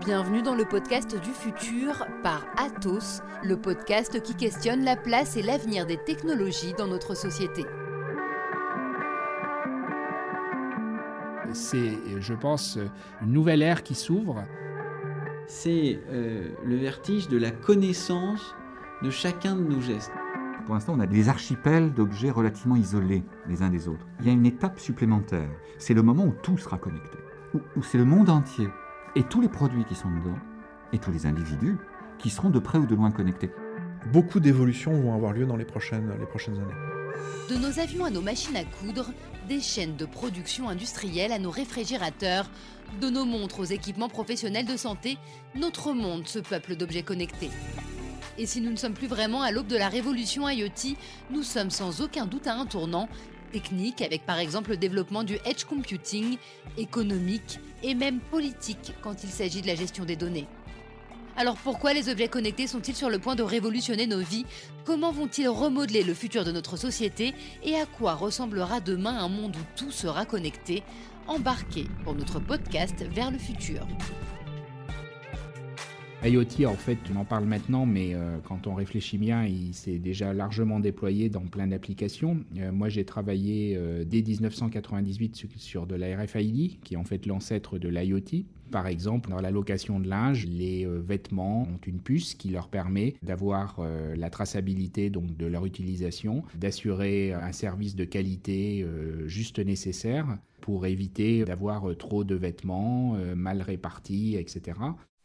Bienvenue dans le podcast du futur par Atos, le podcast qui questionne la place et l'avenir des technologies dans notre société. C'est, je pense, une nouvelle ère qui s'ouvre. C'est euh, le vertige de la connaissance de chacun de nos gestes. Pour l'instant, on a des archipels d'objets relativement isolés les uns des autres. Il y a une étape supplémentaire. C'est le moment où tout sera connecté, où, c'est le monde entier et tous les produits qui sont dedans et tous les individus qui seront de près ou de loin connectés. Beaucoup d'évolutions vont avoir lieu dans les prochaines, les prochaines années. De nos avions à nos machines à coudre, des chaînes de production industrielle à nos réfrigérateurs, de nos montres aux équipements professionnels de santé, notre monde se peuple d'objets connectés. Et si nous ne sommes plus vraiment à l'aube de la révolution IoT, nous sommes sans aucun doute à un tournant technique avec par exemple le développement du edge computing, économique et même politique quand il s'agit de la gestion des données. Alors pourquoi les objets connectés sont-ils sur le point de révolutionner nos vies? Comment vont-ils remodeler le futur de notre société? Et à quoi ressemblera demain un monde où tout sera connecté? Embarquez pour notre podcast vers le futur. IoT, en fait, on en parle maintenant, mais euh, quand on réfléchit bien, il s'est déjà largement déployé dans plein d'applications. Euh, moi, j'ai travaillé euh, dès 1998 sur, de la RFID, qui est en fait l'ancêtre de l'IoT. Par exemple, dans la location de linge, les vêtements ont une puce qui leur permet d'avoir la traçabilité donc de leur utilisation, d'assurer un service de qualité juste nécessaire pour éviter d'avoir trop de vêtements mal répartis, etc.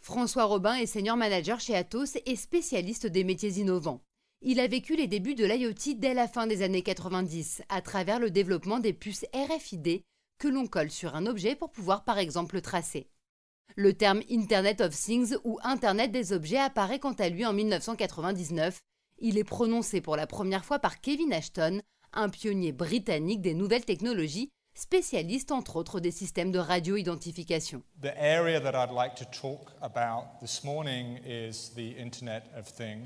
François Robin est senior manager chez Atos et spécialiste des métiers innovants. Il a vécu les débuts de l'IoT dès la fin des années 90 à travers le développement des puces RFID que l'on colle sur un objet pour pouvoir par exemple le tracer. Le terme Internet of Things ou Internet des objets apparaît quant à lui en 1999. Il est prononcé pour la première fois par Kevin Ashton, un pionnier britannique des nouvelles technologies spécialiste entre autres des systèmes de radio-identification.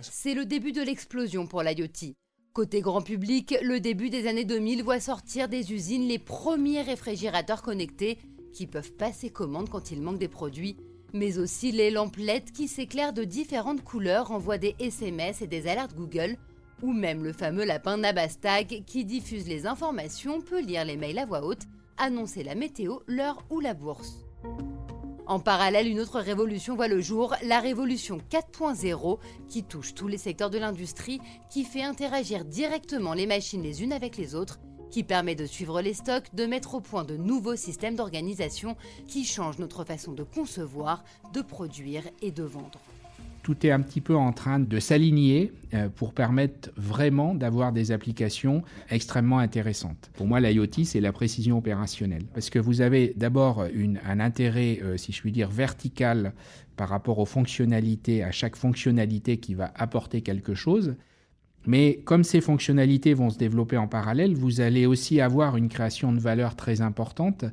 C'est le début de l'explosion pour l'IoT. Côté grand public, le début des années 2000 voit sortir des usines les premiers réfrigérateurs connectés qui peuvent passer commande quand il manque des produits, mais aussi les lampes LED qui s'éclairent de différentes couleurs, envoient des SMS et des alertes Google ou même le fameux lapin Nabastag qui diffuse les informations peut lire les mails à voix haute, annoncer la météo, l'heure ou la bourse. En parallèle, une autre révolution voit le jour, la révolution 4.0, qui touche tous les secteurs de l'industrie, qui fait interagir directement les machines les unes avec les autres, qui permet de suivre les stocks, de mettre au point de nouveaux systèmes d'organisation qui changent notre façon de concevoir, de produire et de vendre tout est un petit peu en train de s'aligner euh, pour permettre vraiment d'avoir des applications extrêmement intéressantes. Pour moi, l'IoT, c'est la précision opérationnelle. Parce que vous avez d'abord un intérêt, euh, si je puis dire, vertical par rapport aux fonctionnalités, à chaque fonctionnalité qui va apporter quelque chose. Mais comme ces fonctionnalités vont se développer en parallèle, vous allez aussi avoir une création de valeur très importante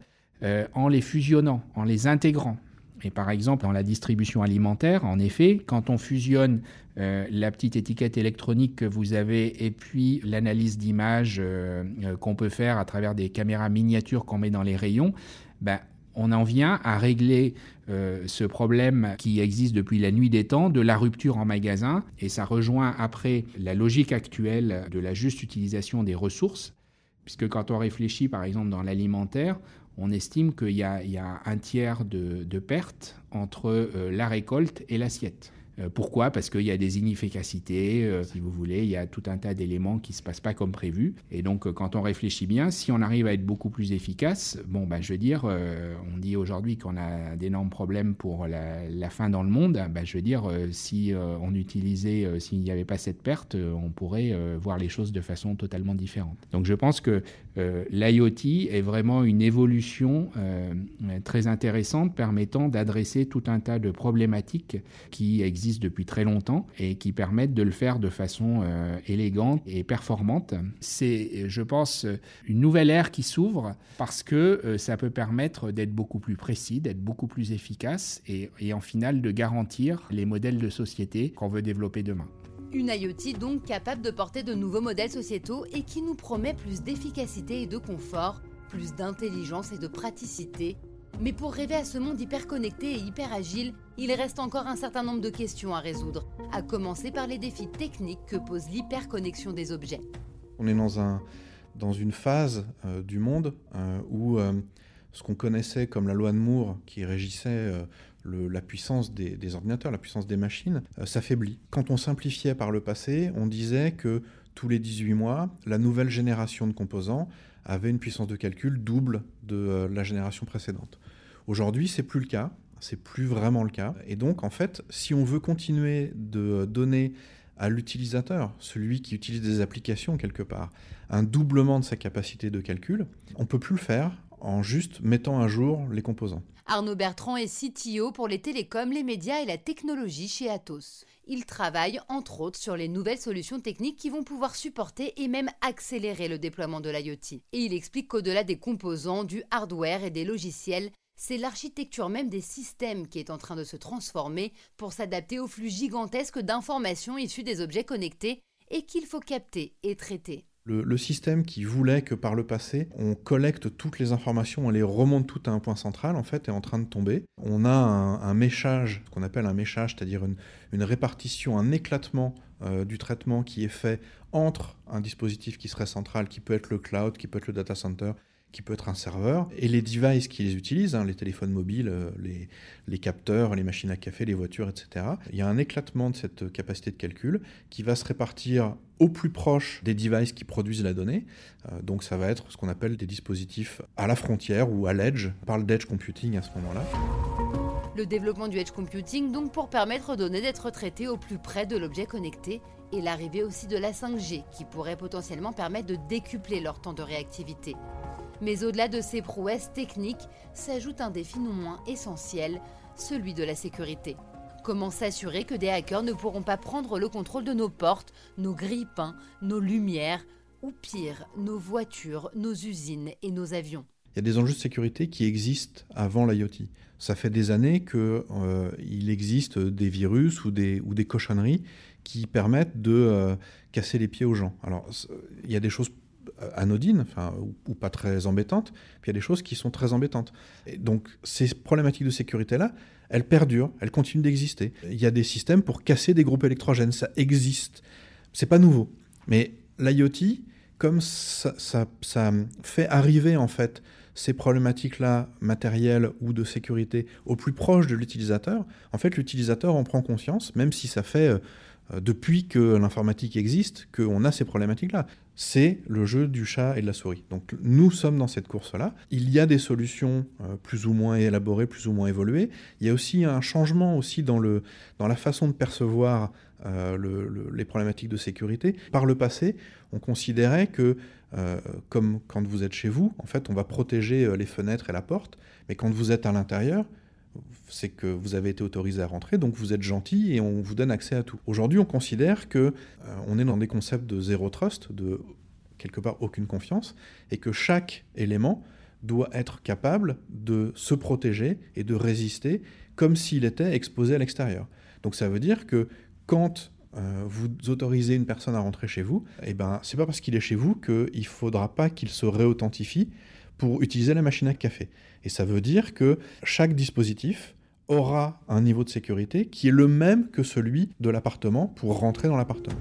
euh, en les fusionnant, en les intégrant. Et par exemple, dans la distribution alimentaire, en effet, quand on fusionne euh, la petite étiquette électronique que vous avez et puis l'analyse d'image euh, euh, qu'on peut faire à travers des caméras miniatures qu'on met dans les rayons, ben, on en vient à régler ce problème qui existe depuis la nuit des temps de la rupture en magasin. Et ça rejoint après la logique actuelle de la juste utilisation des ressources. Puisque quand on réfléchit par exemple dans l'alimentaire, on estime qu'il y, a un tiers de, perte entre euh, la récolte et l'assiette. Euh, pourquoi? Parce qu'il y a des inefficacités, euh, si vous voulez, il y a tout un tas d'éléments qui ne se passent pas comme prévu. Et donc, euh, quand on réfléchit bien, si on arrive à être beaucoup plus efficace, bon, ben, je veux dire, on dit aujourd'hui qu'on a d'énormes problèmes pour la, faim dans le monde. Ben, je veux dire, si on utilisait, s'il n'y avait pas cette perte, on pourrait voir les choses de façon totalement différente. Donc, je pense que l'IoT est vraiment une évolution très intéressante permettant d'adresser tout un tas de problématiques qui existent depuis très longtemps et qui permettent de le faire de façon euh, élégante et performante. C'est, je pense, une nouvelle ère qui s'ouvre parce que euh, ça peut permettre d'être beaucoup plus précis, d'être beaucoup plus efficace et, et en final de garantir les modèles de société qu'on veut développer demain. Une IoT donc capable de porter de nouveaux modèles sociétaux et qui nous promet plus d'efficacité et de confort, plus d'intelligence et de praticité Mais pour rêver à ce monde hyper connecté et hyper agile, il reste encore un certain nombre de questions à résoudre, à commencer par les défis techniques que pose l'hyperconnexion des objets. On est dans, un, dans une phase euh, du monde euh, où euh, ce qu'on connaissait comme la loi de Moore, qui régissait la puissance des, ordinateurs, la puissance des machines, s'affaiblit. Quand on simplifiait par le passé, on disait que tous les 18 mois, la nouvelle génération de composants avait une puissance de calcul double de la génération précédente. Aujourd'hui, c'est plus le cas. C'est plus vraiment le cas. Et donc, en fait, si on veut continuer de donner à l'utilisateur, celui qui utilise des applications quelque part, un doublement de sa capacité de calcul, on peut plus le faire en juste mettant à jour les composants. Arnaud Bertrand est CTO pour les télécoms, les médias et la technologie chez Atos. Il travaille entre autres sur les nouvelles solutions techniques qui vont pouvoir supporter et même accélérer le déploiement de l'IoT. Et il explique qu'au-delà des composants, du hardware et des logiciels, c'est l'architecture même des systèmes qui est en train de se transformer pour s'adapter au flux gigantesque d'informations issues des objets connectés et qu'il faut capter et traiter. Le, système qui voulait que par le passé, on collecte toutes les informations, on les remonte toutes à un point central, en fait, est en train de tomber. On a un, méchage, ce qu'on appelle un méchage, c'est-à-dire une, répartition, un éclatement euh, du traitement qui est fait entre un dispositif qui serait central, qui peut être le cloud, qui peut être le data center, qui peut être un serveur, et les devices qui les utilisent, hein, les téléphones mobiles, euh, les, capteurs, les machines à café, les voitures, etc. Il y a un éclatement de cette capacité de calcul qui va se répartir au plus proche des devices qui produisent la donnée. Euh, donc ça va être ce qu'on appelle des dispositifs à la frontière ou à l'edge. On parle d'edge computing à ce moment-là. Le développement du edge computing donc pour permettre aux données d'être traitées au plus près de l'objet connecté et l'arrivée aussi de la 5G qui pourrait potentiellement permettre de décupler leur temps de réactivité. Mais au-delà de ces prouesses techniques, s'ajoute un défi non moins essentiel, celui de la sécurité. Comment s'assurer que des hackers ne pourront pas prendre le contrôle de nos portes, nos grilles-pains, nos lumières, ou pire, nos voitures, nos usines et nos avions? Il y a des enjeux de sécurité qui existent avant l'IoT. Ça fait des années qu'il euh, existe des virus ou des, ou cochonneries qui permettent de euh, casser les pieds aux gens. Alors, il y a des choses anodines, enfin, ou, pas très embêtantes, puis il y a des choses qui sont très embêtantes. Donc ces problématiques de sécurité-là, elles perdurent, elles continuent d'exister. Il y a des systèmes pour casser des groupes électrogènes, ça existe. C'est pas nouveau. Mais l'IoT, comme ça, ça, fait arriver en fait ces problématiques-là matérielles ou de sécurité au plus proche de l'utilisateur, en fait l'utilisateur en prend conscience, même si ça fait euh, euh, depuis que l'informatique existe, qu'on a ces problématiques-là. C'est le jeu du chat et de la souris. Donc nous sommes dans cette course-là. Il y a des solutions euh, plus ou moins élaborées, plus ou moins évoluées. Il y a aussi un changement aussi dans, le, dans la façon de percevoir euh, les problématiques de sécurité. Par le passé, on considérait que, comme quand vous êtes chez vous, en fait, on va protéger les fenêtres et la porte, mais quand vous êtes à l'intérieur, c'est que vous avez été autorisé à rentrer, donc vous êtes gentil et on vous donne accès à tout. Aujourd'hui, on considère que euh, on est dans des concepts de zéro trust, de quelque part aucune confiance, et que chaque élément doit être capable de se protéger et de résister comme s'il était exposé à l'extérieur. Donc ça veut dire que quand euh, vous autorisez une personne à rentrer chez vous, eh ben, c'est pas parce qu'il est chez vous qu'il ne faudra pas qu'il se réauthentifie pour utiliser la machine à café. Et ça veut dire que chaque dispositif aura un niveau de sécurité qui est le même que celui de l'appartement pour rentrer dans l'appartement.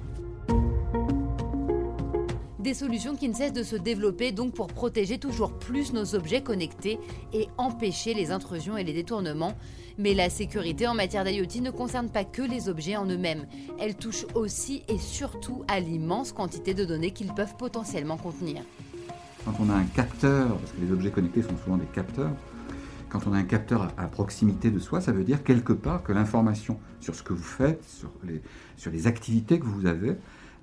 Des solutions qui ne cessent de se développer donc pour protéger toujours plus nos objets connectés et empêcher les intrusions et les détournements. Mais la sécurité en matière d'IoT ne concerne pas que les objets en eux-mêmes. Elle touche aussi et surtout à l'immense quantité de données qu'ils peuvent potentiellement contenir. Quand on a un capteur, parce que les objets connectés sont souvent des capteurs, quand on a un capteur à proximité de soi, ça veut dire quelque part que l'information sur ce que vous faites, sur les, activités que vous avez,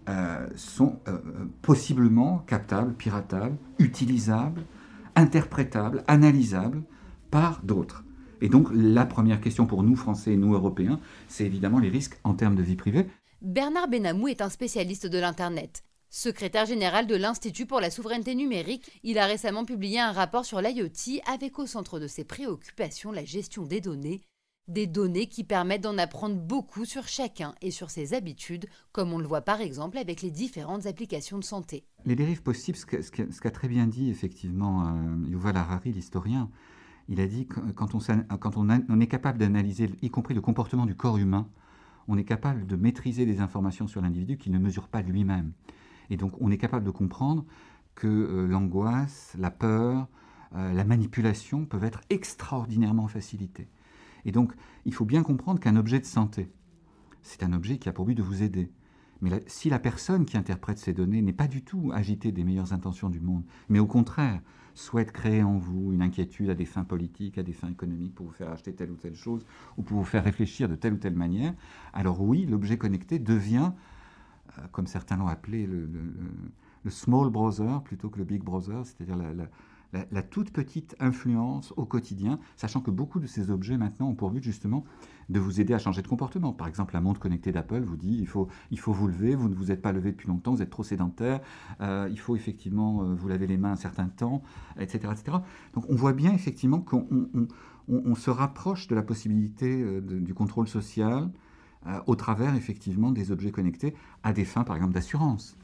euh, sont euh, possiblement captables, piratables, utilisables, interprétables, analysables par d'autres. Et donc la première question pour nous, Français et nous, Européens, c'est évidemment les risques en termes de vie privée. Bernard Benamou est un spécialiste de l'Internet. Secrétaire général de l'Institut pour la souveraineté numérique, il a récemment publié un rapport sur l'IoT avec au centre de ses préoccupations la gestion des données, des données qui permettent d'en apprendre beaucoup sur chacun et sur ses habitudes, comme on le voit par exemple avec les différentes applications de santé. Les dérives possibles, ce qu'a très bien dit effectivement euh, Yuval Harari, l'historien, Il a dit que quand on, quand on est capable d'analyser, y compris le comportement du corps humain, on est capable de maîtriser des informations sur l'individu qu'il ne mesure pas lui-même. Et donc on est capable de comprendre que euh, l'angoisse, la peur, euh, la manipulation peuvent être extraordinairement facilitées. Et donc il faut bien comprendre qu'un objet de santé, c'est un objet qui a pour but de vous aider. Mais si la personne qui interprète ces données n'est pas du tout agitée des meilleures intentions du monde, mais au contraire souhaite créer en vous une inquiétude à des fins politiques, à des fins économiques, pour vous faire acheter telle ou telle chose, ou pour vous faire réfléchir de telle ou telle manière, alors oui, l'objet connecté devient, comme certains l'ont appelé, le, small brother plutôt que le big brother, c'est-à-dire la, toute petite influence au quotidien, sachant que beaucoup de ces objets maintenant ont pour but justement de vous aider à changer de comportement. Par exemple, la montre connectée d'Apple vous dit il faut, il faut vous lever, vous ne vous êtes pas levé depuis longtemps, vous êtes trop sédentaire, euh, il faut effectivement euh, vous laver les mains un certain temps, etc. etc. Donc on voit bien effectivement qu'on on, se rapproche de la possibilité euh, du contrôle social au travers effectivement des objets connectés à des fins par exemple d'assurance.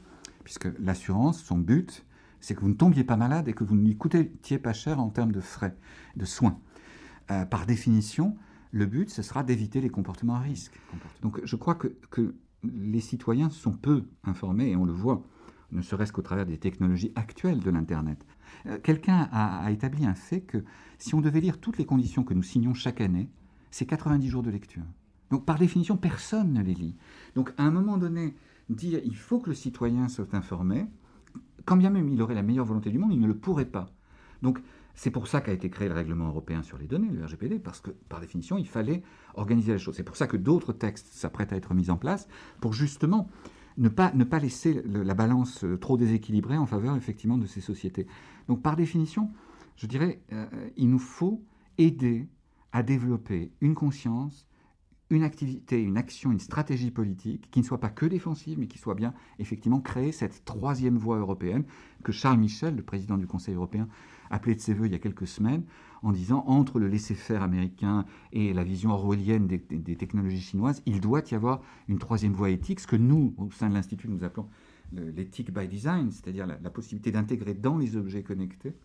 Puisque l'assurance, son but, c'est que vous ne tombiez pas malade et que vous n'y coûtiez pas cher en termes de frais, de soins. Euh, par définition, le but, ce sera d'éviter les comportements à risque. Donc je crois que, les citoyens sont peu informés, et on le voit, ne serait-ce qu'au travers des technologies actuelles de l'Internet. Euh, quelqu'un a, a, établi un fait que si on devait lire toutes les conditions que nous signons chaque année, c'est 90 jours de lecture. Donc par définition, personne ne les lit. Donc à un moment donné, dire il faut que le citoyen soit informé, quand bien même il aurait la meilleure volonté du monde, il ne le pourrait pas. Donc c'est pour ça qu'a été créé le règlement européen sur les données, le RGPD, parce que par définition, il fallait organiser les choses. C'est pour ça que d'autres textes s'apprêtent à être mis en place pour justement ne pas, ne pas laisser la balance euh, trop déséquilibrée en faveur effectivement de ces sociétés. Donc par définition, je dirais, euh, il nous faut aider à développer une conscience une activité, une action, une stratégie politique qui ne soit pas que défensive, mais qui soit bien effectivement créer cette troisième voie européenne que Charles Michel, le président du Conseil européen, appelait de ses voeux il y a quelques semaines, en disant entre le laisser-faire américain et la vision orwellienne des, technologies chinoises, il doit y avoir une troisième voie éthique, ce que nous, au sein de l'Institut, nous appelons l'éthique by design, c'est-à-dire la, possibilité d'intégrer dans les objets connectés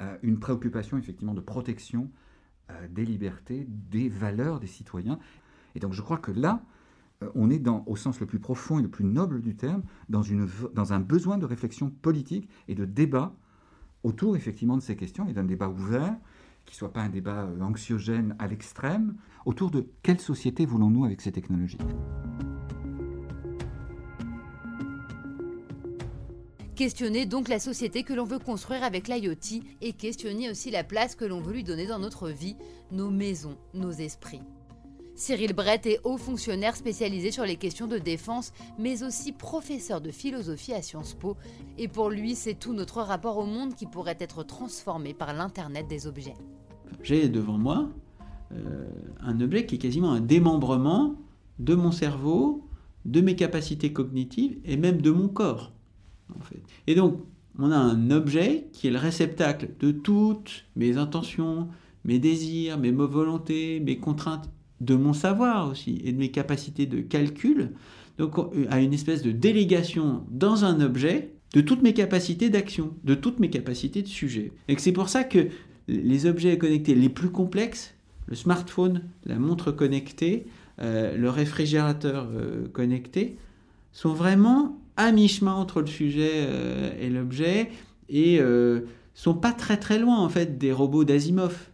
euh, une préoccupation effectivement de protection des libertés, des valeurs des citoyens. Et donc je crois que là, euh, on est dans, au sens le plus profond et le plus noble du terme, dans, une, dans un besoin de réflexion politique et de débat autour effectivement de ces questions et d'un débat ouvert, qui ne soit pas un débat euh, anxiogène à l'extrême, autour de quelle société voulons-nous avec ces technologies? Questionner donc la société que l'on veut construire avec l'IoT et questionner aussi la place que l'on veut lui donner dans notre vie, nos maisons, nos esprits. Cyril Brett est haut fonctionnaire spécialisé sur les questions de défense, mais aussi professeur de philosophie à Sciences Po, et pour lui, c'est tout notre rapport au monde qui pourrait être transformé par l'Internet des objets. J'ai devant moi euh, un objet qui est quasiment un démembrement de mon cerveau, de mes capacités cognitives et même de mon corps. Et donc, on a un objet qui est le réceptacle de toutes mes intentions, mes désirs, mes volontés, mes contraintes, de mon savoir aussi et de mes capacités de calcul. Donc, à une espèce de délégation dans un objet de toutes mes capacités d'action, de toutes mes capacités de sujet. Et c'est pour ça que les objets connectés les plus complexes, le smartphone, la montre connectée, euh, le réfrigérateur euh, connecté, sont vraiment à mi-chemin entre le sujet euh, et l'objet et euh, sont pas très très loin en fait des robots d'Asimov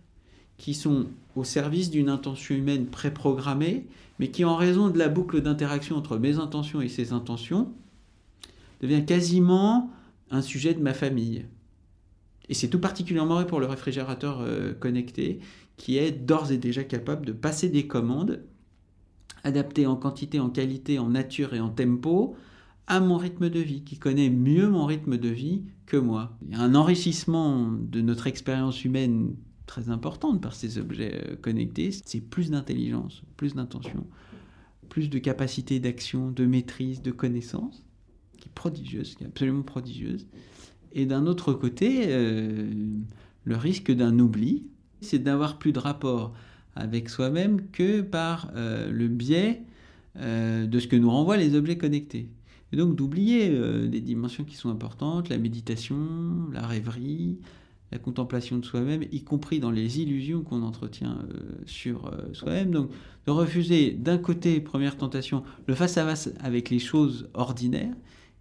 qui sont au service d'une intention humaine préprogrammée mais qui en raison de la boucle d'interaction entre mes intentions et ces intentions devient quasiment un sujet de ma famille. Et c'est tout particulièrement vrai pour le réfrigérateur euh, connecté qui est d'ores et déjà capable de passer des commandes adaptées en quantité, en qualité, en nature et en tempo à mon rythme de vie, qui connaît mieux mon rythme de vie que moi. Il y a un enrichissement de notre expérience humaine très importante par ces objets euh, connectés, c'est plus d'intelligence, plus d'intention, plus de capacité d'action, de maîtrise, de connaissance, qui est prodigieuse, qui est absolument prodigieuse. Et d'un autre côté, euh, le risque d'un oubli, c'est d'avoir plus de rapport avec soi-même que par euh, le biais de ce que nous renvoient les objets connectés. Et donc d'oublier euh, des dimensions qui sont importantes, la méditation, la rêverie, la contemplation de soi-même, y compris dans les illusions qu'on entretient euh, sur euh, soi-même. Donc, de refuser d'un côté, première tentation, le face-à-face avec les choses ordinaires,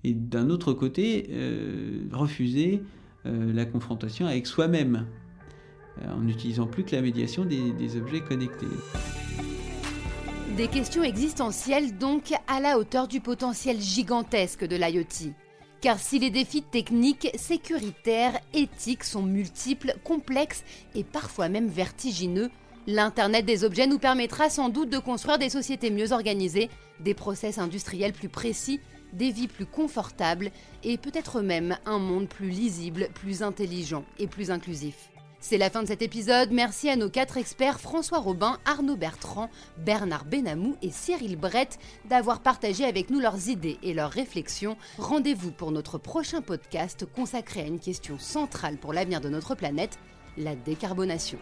et d'un autre côté, refuser la confrontation avec soi-même, en n'utilisant plus que la médiation des objets connectés. Des questions existentielles donc à la hauteur du potentiel gigantesque de l'IoT. Car si les défis techniques, sécuritaires, éthiques sont multiples, complexes et parfois même vertigineux, l'Internet des objets nous permettra sans doute de construire des sociétés mieux organisées, des process industriels plus précis, des vies plus confortables et peut-être même un monde plus lisible, plus intelligent et plus inclusif. C'est la fin de cet épisode. Merci à nos quatre experts François Robin, Arnaud Bertrand, Bernard Benamou et Cyril Brett d'avoir partagé avec nous leurs idées et leurs réflexions. Rendez-vous pour notre prochain podcast consacré à une question centrale pour l'avenir de notre planète, la décarbonation.